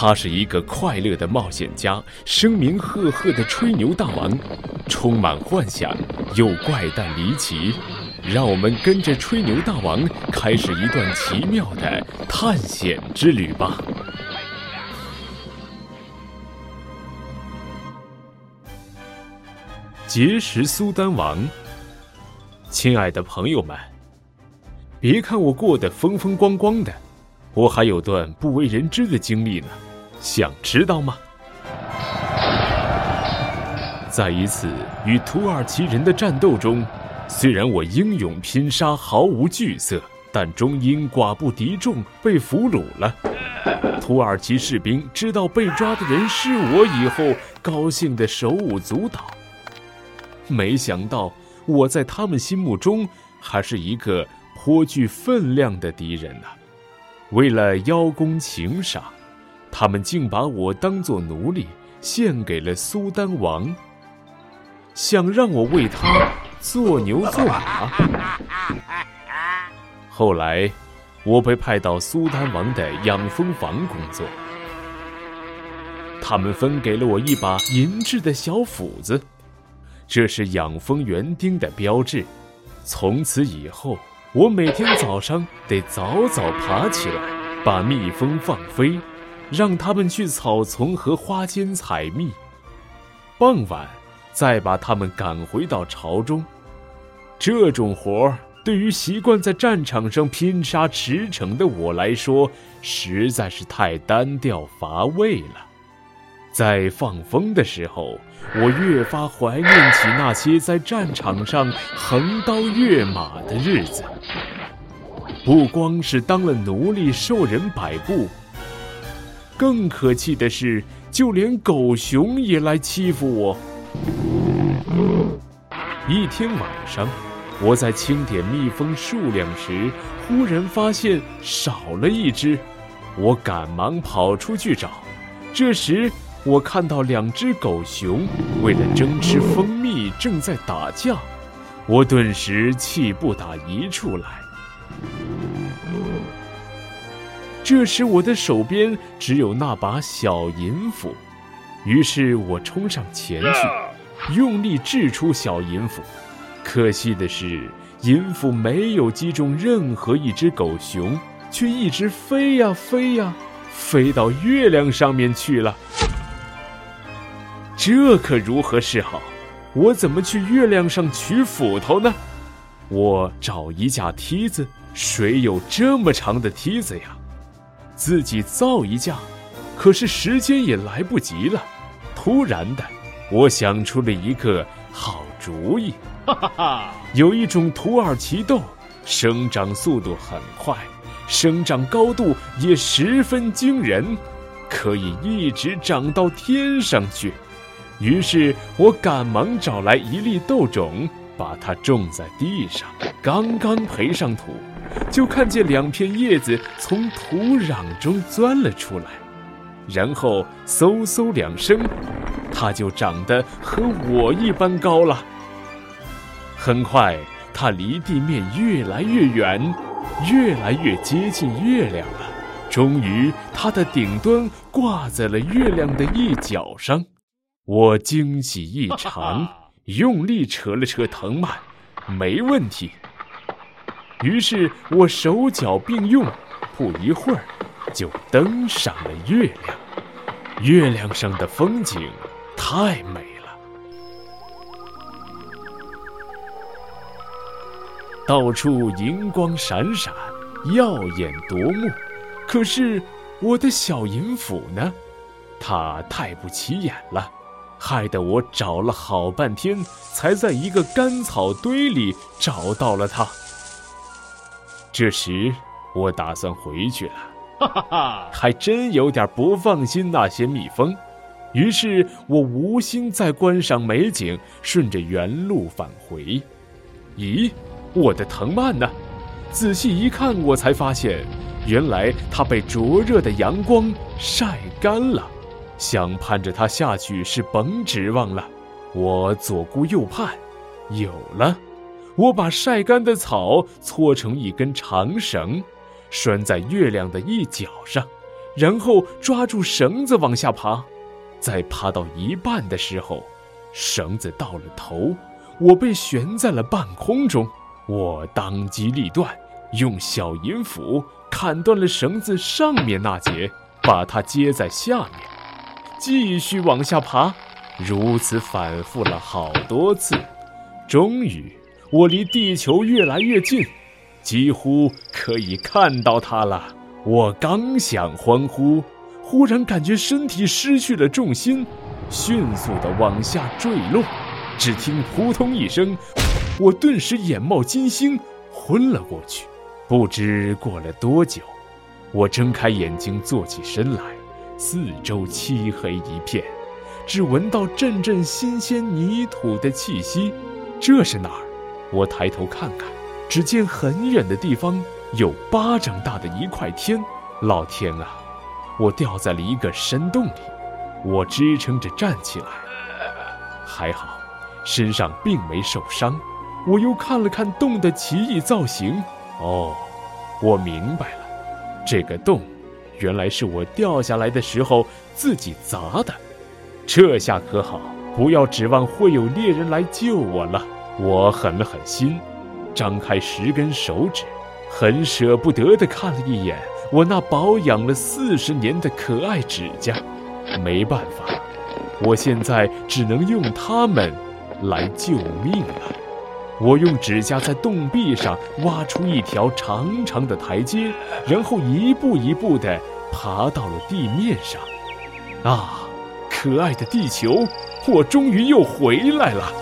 他是一个快乐的冒险家，声名赫赫的吹牛大王，充满幻想又怪诞离奇。让我们跟着吹牛大王开始一段奇妙的探险之旅吧！结识苏丹王，亲爱的朋友们，别看我过得风风光光的，我还有段不为人知的经历呢，想知道吗？在一次与土耳其人的战斗中。虽然我英勇拼杀，毫无惧色，但终因寡不敌众被俘虏了。土耳其士兵知道被抓的人是我以后，高兴得手舞足蹈。没想到我在他们心目中还是一个颇具分量的敌人呢。为了邀功请赏，他们竟把我当作奴隶献给了苏丹王，想让我为他。做牛做马。后来，我被派到苏丹王的养蜂房工作。他们分给了我一把银质的小斧子，这是养蜂园丁的标志。从此以后，我每天早上得早早爬起来，把蜜蜂放飞，让它们去草丛和花间采蜜。傍晚。再把他们赶回到巢中，这种活儿对于习惯在战场上拼杀驰骋的我来说，实在是太单调乏味了。在放风的时候，我越发怀念起那些在战场上横刀跃马的日子。不光是当了奴隶受人摆布，更可气的是，就连狗熊也来欺负我。一天晚上，我在清点蜜蜂数量时，忽然发现少了一只。我赶忙跑出去找，这时我看到两只狗熊为了争吃蜂蜜正在打架，我顿时气不打一处来。这时我的手边只有那把小银斧。于是我冲上前去，用力掷出小银斧。可惜的是，银斧没有击中任何一只狗熊，却一直飞呀飞呀，飞到月亮上面去了。这可如何是好？我怎么去月亮上取斧头呢？我找一架梯子，谁有这么长的梯子呀？自己造一架，可是时间也来不及了。突然的，我想出了一个好主意。哈哈哈！有一种土耳其豆，生长速度很快，生长高度也十分惊人，可以一直长到天上去。于是我赶忙找来一粒豆种，把它种在地上。刚刚培上土，就看见两片叶子从土壤中钻了出来。然后嗖嗖两声，它就长得和我一般高了。很快，它离地面越来越远，越来越接近月亮了。终于，它的顶端挂在了月亮的一角上。我惊喜异常，用力扯了扯藤蔓，没问题。于是我手脚并用，不一会儿。就登上了月亮，月亮上的风景太美了，到处银光闪闪，耀眼夺目。可是我的小银斧呢？它太不起眼了，害得我找了好半天，才在一个干草堆里找到了它。这时，我打算回去了。哈哈哈，还真有点不放心那些蜜蜂，于是我无心再观赏美景，顺着原路返回。咦，我的藤蔓呢？仔细一看，我才发现，原来它被灼热的阳光晒干了。想盼着它下去是甭指望了。我左顾右盼，有了，我把晒干的草搓成一根长绳。拴在月亮的一角上，然后抓住绳子往下爬。在爬到一半的时候，绳子到了头，我被悬在了半空中。我当机立断，用小银斧砍断了绳子上面那节，把它接在下面，继续往下爬。如此反复了好多次，终于，我离地球越来越近，几乎可以看到它了。我刚想欢呼。忽然感觉身体失去了重心，迅速地往下坠落。只听“扑通”一声，我顿时眼冒金星，昏了过去。不知过了多久，我睁开眼睛，坐起身来，四周漆黑一片，只闻到阵阵新鲜泥土的气息。这是哪儿？我抬头看看，只见很远的地方有巴掌大的一块天。老天啊！我掉在了一个深洞里，我支撑着站起来，还好，身上并没受伤。我又看了看洞的奇异造型，哦，我明白了，这个洞原来是我掉下来的时候自己砸的。这下可好，不要指望会有猎人来救我了。我狠了狠心，张开十根手指，很舍不得地看了一眼。我那保养了四十年的可爱指甲，没办法，我现在只能用它们来救命了。我用指甲在洞壁上挖出一条长长的台阶，然后一步一步地爬到了地面上。啊，可爱的地球，我终于又回来了。